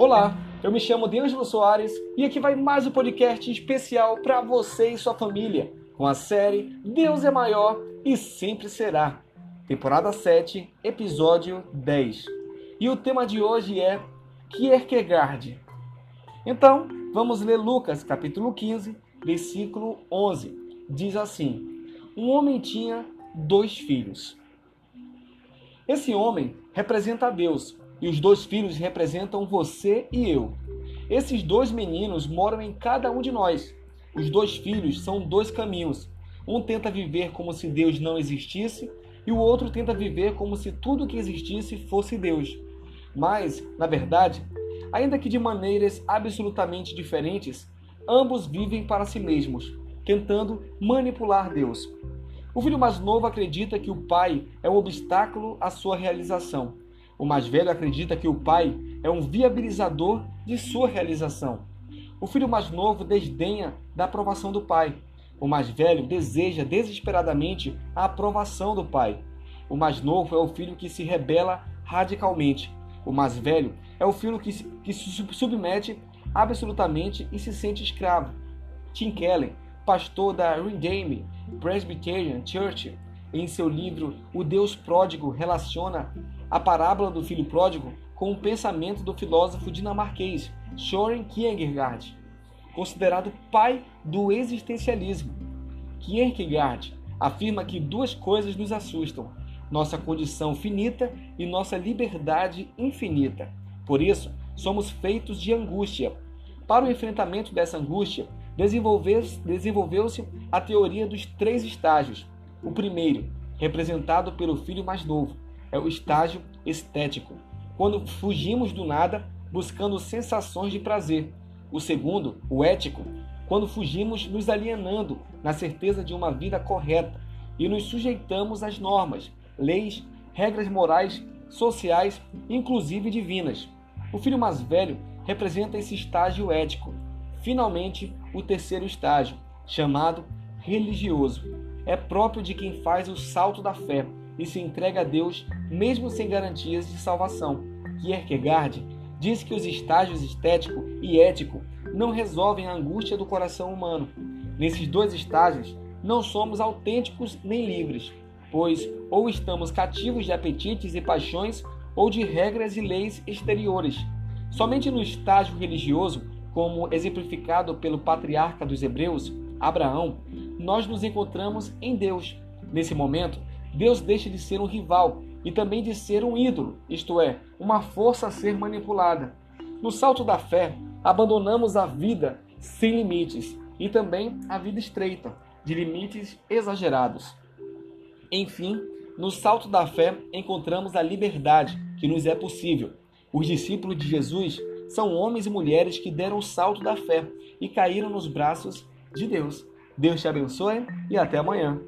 Olá, eu me chamo Deângelo Soares e aqui vai mais um podcast especial para você e sua família, com a série Deus é Maior e Sempre Será, temporada 7, episódio 10. E o tema de hoje é Kierkegaard. Então, vamos ler Lucas, capítulo 15, versículo 11. Diz assim: Um homem tinha dois filhos. Esse homem representa Deus, e os dois filhos representam você e eu. Esses dois meninos moram em cada um de nós. Os dois filhos são dois caminhos. Um tenta viver como se Deus não existisse e o outro tenta viver como se tudo que existisse fosse Deus. Mas, na verdade, ainda que de maneiras absolutamente diferentes, ambos vivem para si mesmos, tentando manipular Deus. O filho mais novo acredita que o pai é um obstáculo à sua realização o mais velho acredita que o pai é um viabilizador de sua realização. O filho mais novo desdenha da aprovação do pai. O mais velho deseja desesperadamente a aprovação do pai. O mais novo é o filho que se rebela radicalmente. O mais velho é o filho que se, que se submete absolutamente e se sente escravo. Tim Keller, pastor da Redeemed Presbyterian Church, em seu livro O Deus Pródigo, relaciona a parábola do filho pródigo com o pensamento do filósofo dinamarquês Søren Kierkegaard, considerado pai do existencialismo. Kierkegaard afirma que duas coisas nos assustam: nossa condição finita e nossa liberdade infinita. Por isso, somos feitos de angústia. Para o enfrentamento dessa angústia, desenvolveu-se a teoria dos três estágios. O primeiro, representado pelo filho mais novo, é o estágio estético, quando fugimos do nada buscando sensações de prazer. O segundo, o ético, quando fugimos nos alienando na certeza de uma vida correta e nos sujeitamos às normas, leis, regras morais, sociais, inclusive divinas. O filho mais velho representa esse estágio ético. Finalmente, o terceiro estágio, chamado religioso, é próprio de quem faz o salto da fé e se entrega a Deus mesmo sem garantias de salvação. Kierkegaard diz que os estágios estético e ético não resolvem a angústia do coração humano. Nesses dois estágios, não somos autênticos nem livres, pois ou estamos cativos de apetites e paixões ou de regras e leis exteriores. Somente no estágio religioso, como exemplificado pelo patriarca dos Hebreus, Abraão, nós nos encontramos em Deus. Nesse momento, Deus deixa de ser um rival e também de ser um ídolo, isto é, uma força a ser manipulada. No salto da fé, abandonamos a vida sem limites e também a vida estreita, de limites exagerados. Enfim, no salto da fé encontramos a liberdade que nos é possível. Os discípulos de Jesus são homens e mulheres que deram o salto da fé e caíram nos braços de Deus. Deus te abençoe e até amanhã.